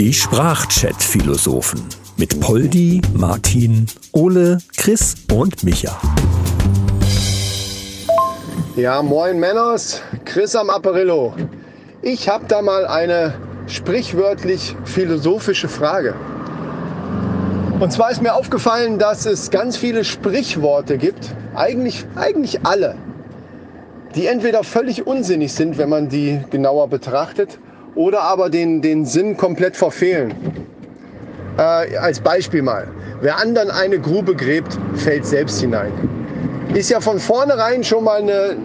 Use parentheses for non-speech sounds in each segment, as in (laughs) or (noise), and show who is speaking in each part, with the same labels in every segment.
Speaker 1: Die Sprachchat-Philosophen mit Poldi, Martin, Ole, Chris und Micha.
Speaker 2: Ja, moin Männers, Chris am Apparillo. Ich habe da mal eine sprichwörtlich philosophische Frage. Und zwar ist mir aufgefallen, dass es ganz viele Sprichworte gibt, eigentlich, eigentlich alle, die entweder völlig unsinnig sind, wenn man die genauer betrachtet, oder aber den, den Sinn komplett verfehlen. Äh, als Beispiel mal, wer anderen eine Grube gräbt, fällt selbst hinein. Ist ja von vornherein schon mal eine,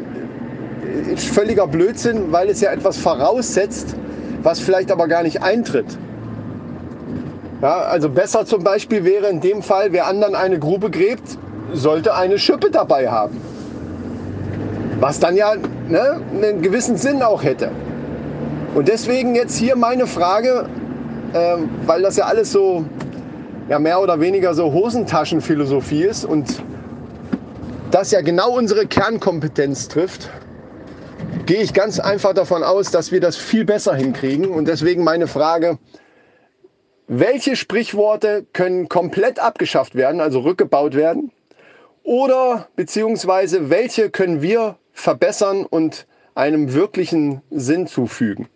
Speaker 2: völliger Blödsinn, weil es ja etwas voraussetzt, was vielleicht aber gar nicht eintritt. Ja, also besser zum Beispiel wäre in dem Fall, wer anderen eine Grube gräbt, sollte eine Schippe dabei haben. Was dann ja ne, einen gewissen Sinn auch hätte. Und deswegen jetzt hier meine Frage, äh, weil das ja alles so ja, mehr oder weniger so Hosentaschenphilosophie ist und das ja genau unsere Kernkompetenz trifft, gehe ich ganz einfach davon aus, dass wir das viel besser hinkriegen. Und deswegen meine Frage, welche Sprichworte können komplett abgeschafft werden, also rückgebaut werden? Oder beziehungsweise welche können wir verbessern und einem wirklichen Sinn zufügen?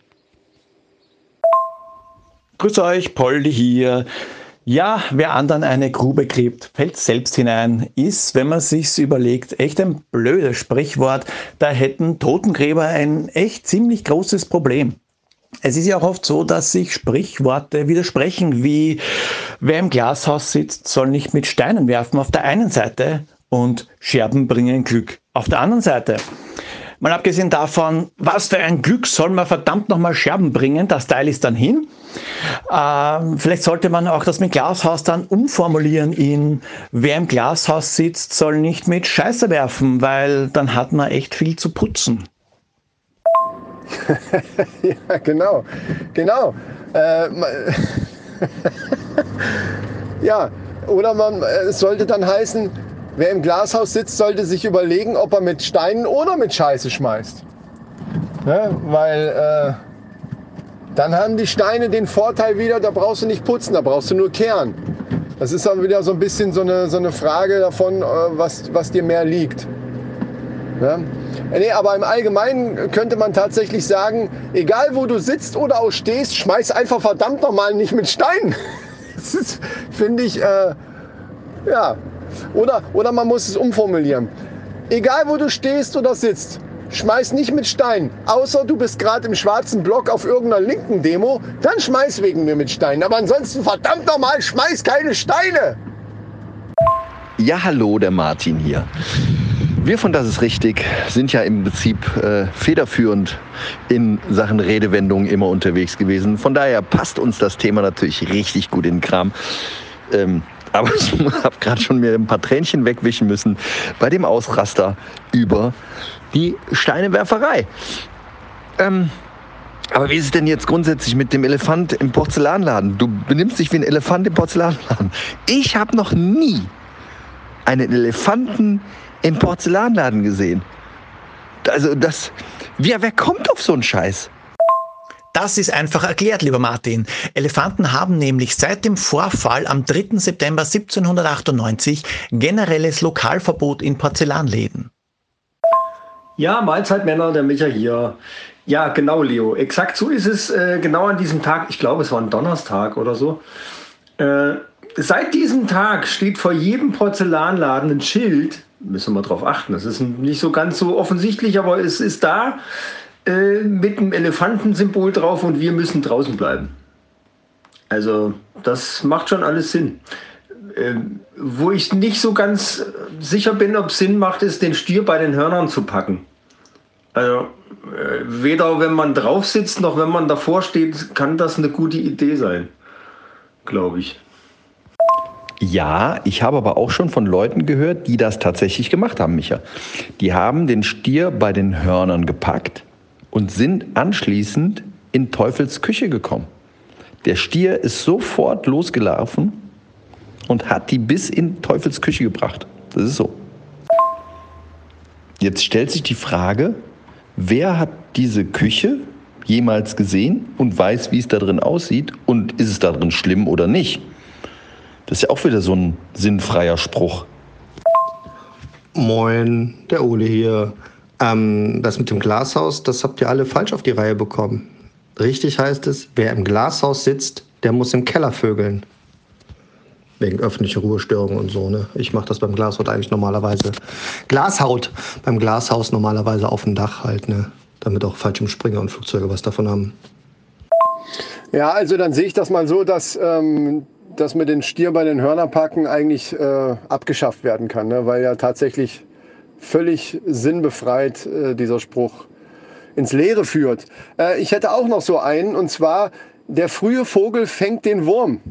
Speaker 3: Grüß euch, Poldi hier. Ja, wer anderen eine Grube gräbt, fällt selbst hinein, ist, wenn man sich's überlegt, echt ein blödes Sprichwort. Da hätten Totengräber ein echt ziemlich großes Problem. Es ist ja auch oft so, dass sich Sprichworte widersprechen, wie wer im Glashaus sitzt, soll nicht mit Steinen werfen auf der einen Seite und Scherben bringen Glück auf der anderen Seite. Mal abgesehen davon, was für ein Glück soll man verdammt nochmal Scherben bringen, das Teil ist dann hin. Ähm, vielleicht sollte man auch das mit Glashaus dann umformulieren in, wer im Glashaus sitzt, soll nicht mit Scheiße werfen, weil dann hat man echt viel zu putzen. (laughs)
Speaker 2: ja, genau, genau. Äh, (laughs) ja, oder man, es sollte dann heißen, wer im Glashaus sitzt, sollte sich überlegen, ob er mit Steinen oder mit Scheiße schmeißt. Ne? Weil äh, dann haben die Steine den Vorteil wieder, da brauchst du nicht putzen, da brauchst du nur kehren. Das ist dann wieder so ein bisschen so eine, so eine Frage davon, äh, was, was dir mehr liegt. Ne? Nee, aber im Allgemeinen könnte man tatsächlich sagen, egal wo du sitzt oder auch stehst, schmeiß einfach verdammt nochmal nicht mit Steinen. (laughs) Das finde ich, äh, ja. Oder, oder man muss es umformulieren. Egal wo du stehst oder sitzt, schmeiß nicht mit Steinen. Außer du bist gerade im schwarzen Block auf irgendeiner linken Demo, dann schmeiß wegen mir mit Steinen. Aber ansonsten verdammt nochmal, schmeiß keine Steine.
Speaker 4: Ja, hallo, der Martin hier. Wir von Das ist richtig sind ja im Prinzip äh, federführend in Sachen Redewendungen immer unterwegs gewesen. Von daher passt uns das Thema natürlich richtig gut in den Kram. Ähm, aber ich (laughs) habe gerade schon mir ein paar Tränchen wegwischen müssen bei dem Ausraster über die Steinewerferei. Ähm, aber wie ist es denn jetzt grundsätzlich mit dem Elefant im Porzellanladen? Du benimmst dich wie ein Elefant im Porzellanladen. Ich habe noch nie einen Elefanten im Porzellanladen gesehen. Also das, wer, wer kommt auf so einen Scheiß?
Speaker 3: Das ist einfach erklärt, lieber Martin. Elefanten haben nämlich seit dem Vorfall am 3. September 1798 generelles Lokalverbot in Porzellanläden.
Speaker 5: Ja, Mahlzeit Männer, der Micha hier. Ja, genau, Leo. Exakt so ist es. Äh, genau an diesem Tag, ich glaube, es war ein Donnerstag oder so. Äh, seit diesem Tag steht vor jedem Porzellanladen ein Schild, müssen wir darauf achten. Das ist nicht so ganz so offensichtlich, aber es ist da äh, mit einem Elefantensymbol drauf und wir müssen draußen bleiben. Also das macht schon alles Sinn. Äh, wo ich nicht so ganz sicher bin, ob es Sinn macht, ist den Stier bei den Hörnern zu packen. Also äh, weder wenn man drauf sitzt noch wenn man davor steht, kann das eine gute Idee sein, glaube ich.
Speaker 4: Ja, ich habe aber auch schon von Leuten gehört, die das tatsächlich gemacht haben, Micha. Die haben den Stier bei den Hörnern gepackt und sind anschließend in Teufels Küche gekommen. Der Stier ist sofort losgelaufen und hat die bis in Teufels Küche gebracht. Das ist so. Jetzt stellt sich die Frage, wer hat diese Küche jemals gesehen und weiß, wie es da drin aussieht und ist es da drin schlimm oder nicht. Das ist ja auch wieder so ein sinnfreier Spruch.
Speaker 6: Moin, der Ole hier. Ähm, das mit dem Glashaus, das habt ihr alle falsch auf die Reihe bekommen. Richtig heißt es, wer im Glashaus sitzt, der muss im Keller vögeln. Wegen öffentlicher Ruhestörungen und so. Ne? Ich mache das beim Glashaus eigentlich normalerweise. Glashaut beim Glashaus normalerweise auf dem Dach halt, ne? Damit auch Fallschirmspringer und Flugzeuge was davon haben.
Speaker 2: Ja, also dann sehe ich das mal so, dass ähm, das mit den Stier bei den Hörnerpacken eigentlich äh, abgeschafft werden kann, ne? weil ja tatsächlich völlig sinnbefreit äh, dieser Spruch ins Leere führt. Äh, ich hätte auch noch so einen, und zwar, der frühe Vogel fängt den Wurm.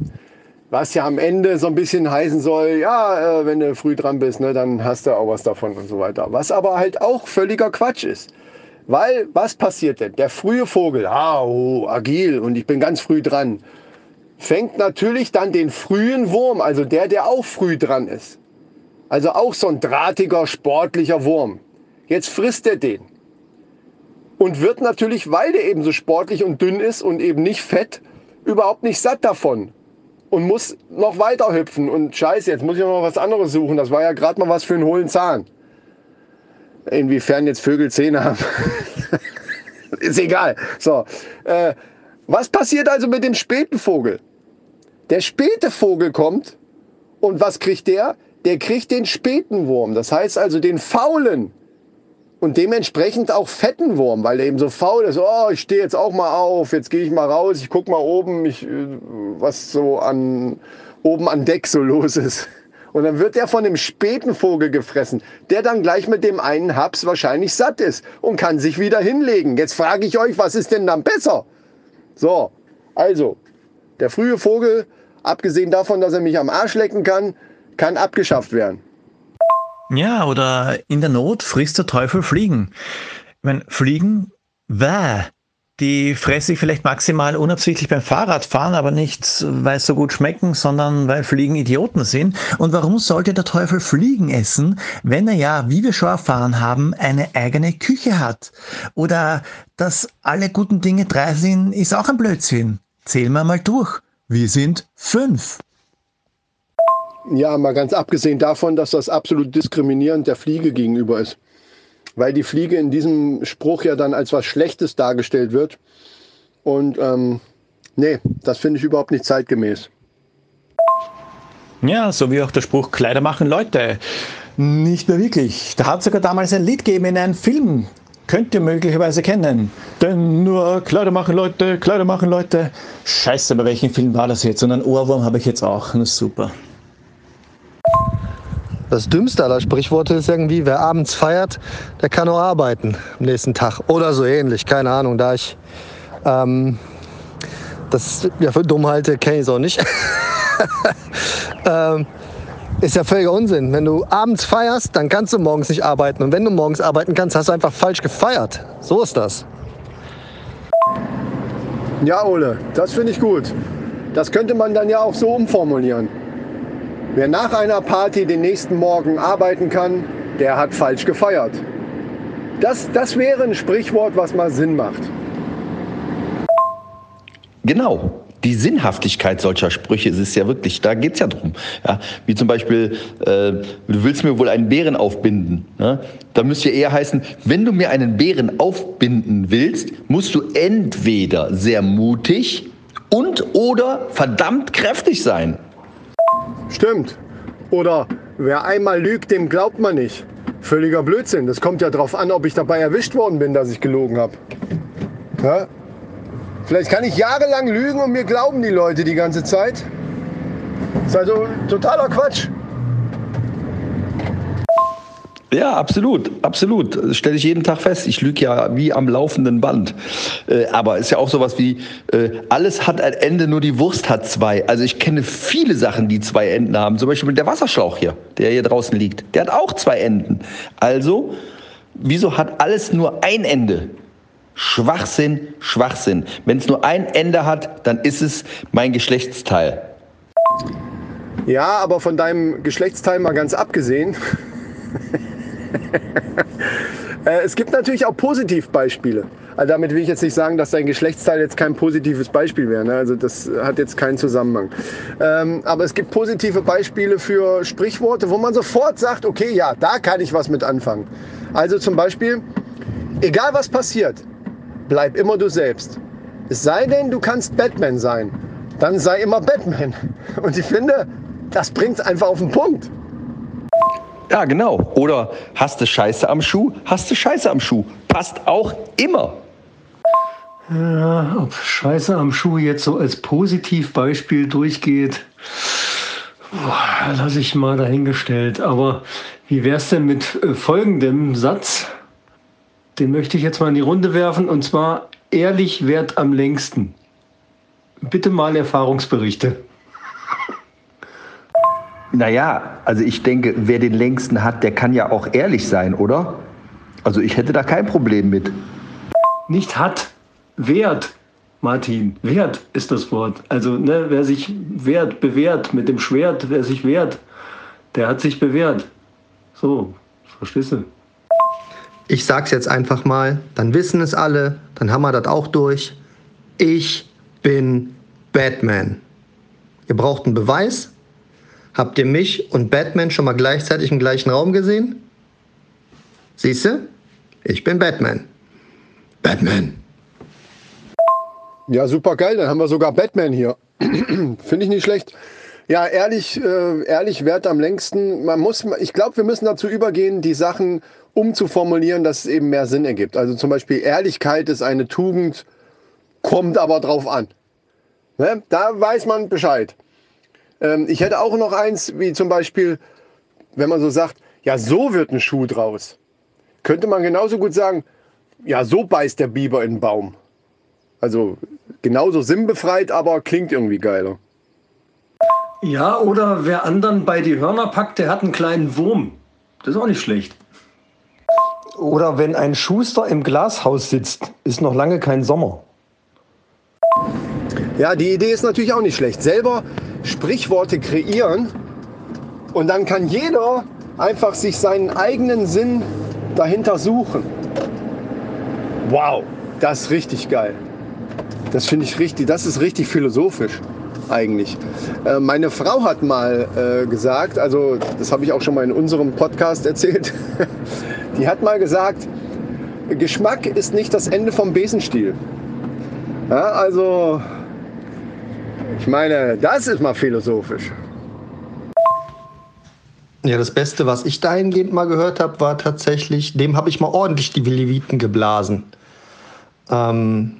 Speaker 2: Was ja am Ende so ein bisschen heißen soll, ja, äh, wenn du früh dran bist, ne, dann hast du auch was davon und so weiter. Was aber halt auch völliger Quatsch ist. Weil, was passiert denn? Der frühe Vogel, ah, oh, agil und ich bin ganz früh dran, fängt natürlich dann den frühen Wurm, also der, der auch früh dran ist. Also auch so ein drahtiger, sportlicher Wurm. Jetzt frisst er den. Und wird natürlich, weil der eben so sportlich und dünn ist und eben nicht fett, überhaupt nicht satt davon und muss noch weiter hüpfen. Und scheiße, jetzt muss ich noch was anderes suchen. Das war ja gerade mal was für einen hohlen Zahn. Inwiefern jetzt Vögel Zähne haben, (laughs) ist egal. So, äh, was passiert also mit dem späten Vogel? Der späte Vogel kommt und was kriegt der? Der kriegt den späten Wurm. Das heißt also den faulen und dementsprechend auch fetten Wurm, weil er eben so faul ist. Oh, ich stehe jetzt auch mal auf, jetzt gehe ich mal raus, ich gucke mal oben, ich, äh, was so an, oben an Deck so los ist. Und dann wird er von dem späten Vogel gefressen, der dann gleich mit dem einen Haps wahrscheinlich satt ist und kann sich wieder hinlegen. Jetzt frage ich euch, was ist denn dann besser? So, also, der frühe Vogel, abgesehen davon, dass er mich am Arsch lecken kann, kann abgeschafft werden.
Speaker 3: Ja, oder in der Not frisst der Teufel Fliegen. Ich meine, Fliegen, wäh. Die fresse ich vielleicht maximal unabsichtlich beim Fahrradfahren, aber nicht, weil es so gut schmecken, sondern weil Fliegen Idioten sind. Und warum sollte der Teufel Fliegen essen, wenn er ja, wie wir schon erfahren haben, eine eigene Küche hat? Oder dass alle guten Dinge drei sind, ist auch ein Blödsinn. Zählen wir mal durch. Wir sind fünf.
Speaker 2: Ja, mal ganz abgesehen davon, dass das absolut diskriminierend der Fliege gegenüber ist. Weil die Fliege in diesem Spruch ja dann als was Schlechtes dargestellt wird. Und ähm, nee, das finde ich überhaupt nicht zeitgemäß.
Speaker 3: Ja, so wie auch der Spruch Kleider machen Leute. Nicht mehr wirklich. Da hat sogar damals ein Lied gegeben in einem Film. Könnt ihr möglicherweise kennen. Denn nur Kleider machen Leute, Kleider machen Leute. Scheiße, bei welchem Film war das jetzt? Und einen Ohrwurm habe ich jetzt auch. Das ist super.
Speaker 6: Das dümmste aller Sprichworte ist irgendwie, wer abends feiert, der kann nur arbeiten am nächsten Tag. Oder so ähnlich, keine Ahnung. Da ich ähm, das ja für dumm halte, kenne ich es auch nicht. (laughs) ähm, ist ja völliger Unsinn. Wenn du abends feierst, dann kannst du morgens nicht arbeiten. Und wenn du morgens arbeiten kannst, hast du einfach falsch gefeiert. So ist das.
Speaker 2: Ja, Ole, das finde ich gut. Das könnte man dann ja auch so umformulieren. Wer nach einer Party den nächsten Morgen arbeiten kann, der hat falsch gefeiert. Das, das wäre ein Sprichwort, was mal Sinn macht.
Speaker 4: Genau. Die Sinnhaftigkeit solcher Sprüche ist es ja wirklich, da geht es ja drum. Ja, wie zum Beispiel, äh, du willst mir wohl einen Bären aufbinden. Ne? Da müsste ja eher heißen, wenn du mir einen Bären aufbinden willst, musst du entweder sehr mutig und oder verdammt kräftig sein.
Speaker 2: Stimmt. Oder wer einmal lügt, dem glaubt man nicht. Völliger Blödsinn. Das kommt ja darauf an, ob ich dabei erwischt worden bin, dass ich gelogen habe. Ja? Vielleicht kann ich jahrelang lügen und mir glauben die Leute die ganze Zeit. Das ist also totaler Quatsch.
Speaker 4: Ja, absolut, absolut. Das stelle ich jeden Tag fest. Ich lüge ja wie am laufenden Band. Äh, aber ist ja auch sowas wie, äh, alles hat ein Ende, nur die Wurst hat zwei. Also ich kenne viele Sachen, die zwei Enden haben. Zum Beispiel der Wasserschlauch hier, der hier draußen liegt. Der hat auch zwei Enden. Also, wieso hat alles nur ein Ende? Schwachsinn, Schwachsinn. Wenn es nur ein Ende hat, dann ist es mein Geschlechtsteil.
Speaker 2: Ja, aber von deinem Geschlechtsteil mal ganz abgesehen. (laughs) Äh, es gibt natürlich auch Positivbeispiele. Also damit will ich jetzt nicht sagen, dass dein Geschlechtsteil jetzt kein positives Beispiel wäre. Ne? Also das hat jetzt keinen Zusammenhang. Ähm, aber es gibt positive Beispiele für Sprichworte, wo man sofort sagt, okay, ja, da kann ich was mit anfangen. Also zum Beispiel, egal was passiert, bleib immer du selbst. Es sei denn, du kannst Batman sein, dann sei immer Batman. (laughs) Und ich finde, das bringt es einfach auf den Punkt.
Speaker 4: Ja, genau. Oder hast du Scheiße am Schuh? Hast du Scheiße am Schuh? Passt auch immer.
Speaker 5: Ja, ob Scheiße am Schuh jetzt so als Positivbeispiel durchgeht, lasse ich mal dahingestellt. Aber wie wäre es denn mit äh, folgendem Satz? Den möchte ich jetzt mal in die Runde werfen und zwar ehrlich wert am längsten. Bitte mal Erfahrungsberichte.
Speaker 4: Naja, also ich denke, wer den längsten hat, der kann ja auch ehrlich sein, oder? Also ich hätte da kein Problem mit.
Speaker 5: Nicht hat, wert, Martin. Wert ist das Wort. Also ne, wer sich wehrt, bewährt mit dem Schwert, wer sich wehrt, der hat sich bewährt. So, verstehst du?
Speaker 6: Ich sag's jetzt einfach mal, dann wissen es alle, dann haben wir das auch durch. Ich bin Batman. Ihr braucht einen Beweis, Habt ihr mich und Batman schon mal gleichzeitig im gleichen Raum gesehen? Siehst du? Ich bin Batman. Batman.
Speaker 2: Ja, super geil. Dann haben wir sogar Batman hier. (clears throat) Finde ich nicht schlecht. Ja, ehrlich, äh, ehrlich wert am längsten. Man muss, ich glaube, wir müssen dazu übergehen, die Sachen umzuformulieren, dass es eben mehr Sinn ergibt. Also zum Beispiel Ehrlichkeit ist eine Tugend, kommt aber drauf an. Ne? Da weiß man Bescheid. Ähm, ich hätte auch noch eins, wie zum Beispiel, wenn man so sagt, ja, so wird ein Schuh draus. Könnte man genauso gut sagen, ja, so beißt der Biber in den Baum. Also genauso sinnbefreit, aber klingt irgendwie geiler.
Speaker 5: Ja, oder wer anderen bei die Hörner packt, der hat einen kleinen Wurm. Das ist auch nicht schlecht. Oder wenn ein Schuster im Glashaus sitzt, ist noch lange kein Sommer.
Speaker 2: Ja, die Idee ist natürlich auch nicht schlecht. Selber Sprichworte kreieren und dann kann jeder einfach sich seinen eigenen Sinn dahinter suchen. Wow, das ist richtig geil. Das finde ich richtig, das ist richtig philosophisch eigentlich. Äh, meine Frau hat mal äh, gesagt, also das habe ich auch schon mal in unserem Podcast erzählt, (laughs) die hat mal gesagt, Geschmack ist nicht das Ende vom Besenstiel. Ja, also ich meine, das ist mal philosophisch.
Speaker 6: Ja, das Beste, was ich dahingehend mal gehört habe, war tatsächlich, dem habe ich mal ordentlich die Leviten geblasen. Ähm,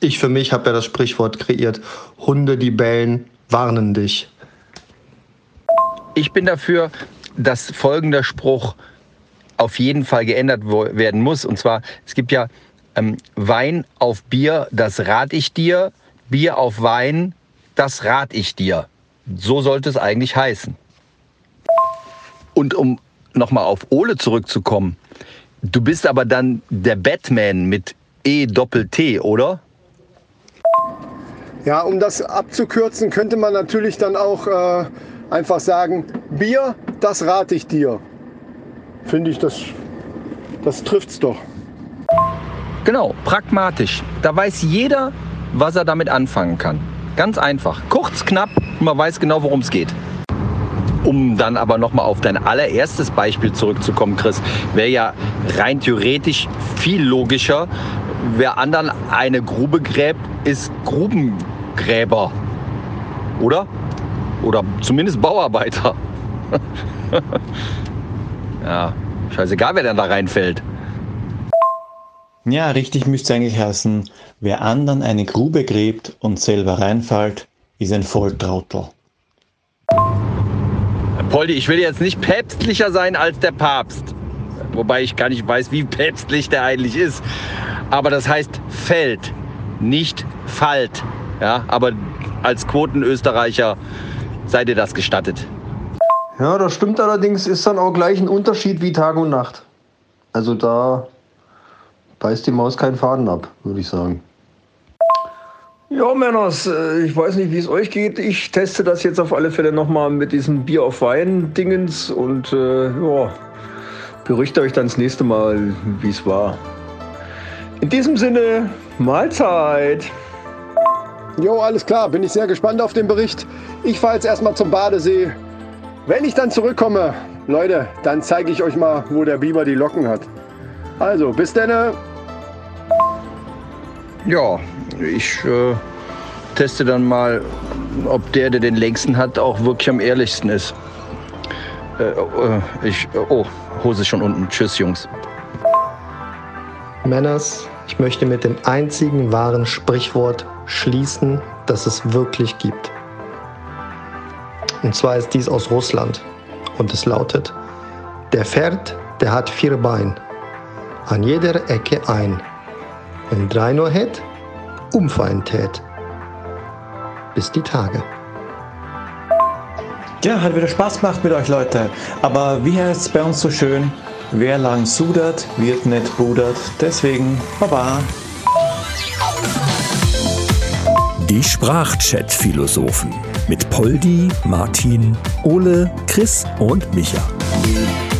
Speaker 6: ich für mich habe ja das Sprichwort kreiert, Hunde, die bellen, warnen dich.
Speaker 4: Ich bin dafür, dass folgender Spruch auf jeden Fall geändert werden muss. Und zwar, es gibt ja ähm, Wein auf Bier, das rate ich dir. Bier auf Wein, das rate ich dir. So sollte es eigentlich heißen. Und um nochmal auf Ole zurückzukommen, du bist aber dann der Batman mit E-Doppel-T, oder?
Speaker 2: Ja, um das abzukürzen, könnte man natürlich dann auch äh, einfach sagen, Bier, das rate ich dir. Finde ich, das, das trifft's doch.
Speaker 4: Genau, pragmatisch. Da weiß jeder, was er damit anfangen kann. Ganz einfach. Kurz, knapp man weiß genau, worum es geht. Um dann aber nochmal auf dein allererstes Beispiel zurückzukommen, Chris, wäre ja rein theoretisch viel logischer, wer anderen eine Grube gräbt, ist Grubengräber. Oder? Oder zumindest Bauarbeiter. (laughs) ja, scheißegal, wer dann da reinfällt.
Speaker 3: Ja, richtig müsste eigentlich heißen, wer anderen eine Grube gräbt und selber reinfällt, ist ein Volltrautel.
Speaker 4: Poldi, ich will jetzt nicht päpstlicher sein als der Papst. Wobei ich gar nicht weiß, wie päpstlich der eigentlich ist. Aber das heißt Feld, nicht Falt. Ja, aber als Quotenösterreicher seid ihr das gestattet.
Speaker 5: Ja, das stimmt allerdings, ist dann auch gleich ein Unterschied wie Tag und Nacht. Also da beißt die Maus keinen Faden ab, würde ich sagen. Ja, Männers, äh, ich weiß nicht, wie es euch geht. Ich teste das jetzt auf alle Fälle nochmal mit diesem Bier auf Wein-Dingens und äh, ja, berichte euch dann das nächste Mal, wie es war. In diesem Sinne, Mahlzeit.
Speaker 2: Jo, alles klar, bin ich sehr gespannt auf den Bericht. Ich fahre jetzt erstmal zum Badesee. Wenn ich dann zurückkomme, Leute, dann zeige ich euch mal, wo der Biber die Locken hat. Also, bis denn.
Speaker 4: Ja, ich äh, teste dann mal, ob der, der den längsten hat, auch wirklich am ehrlichsten ist. Äh, äh, ich, oh, Hose ist schon unten. Tschüss, Jungs.
Speaker 6: Männers, ich möchte mit dem einzigen wahren Sprichwort schließen, das es wirklich gibt. Und zwar ist dies aus Russland und es lautet, der Pferd, der hat vier Beine, an jeder Ecke ein. Wenn drei nur hätt, umfallen tät. Bis die Tage.
Speaker 3: Ja, hat wieder Spaß gemacht mit euch Leute. Aber wie heißt es bei uns so schön? Wer lang sudert, wird nicht budert. Deswegen, Baba.
Speaker 1: Die Sprachchat-Philosophen mit Poldi, Martin, Ole, Chris und Micha.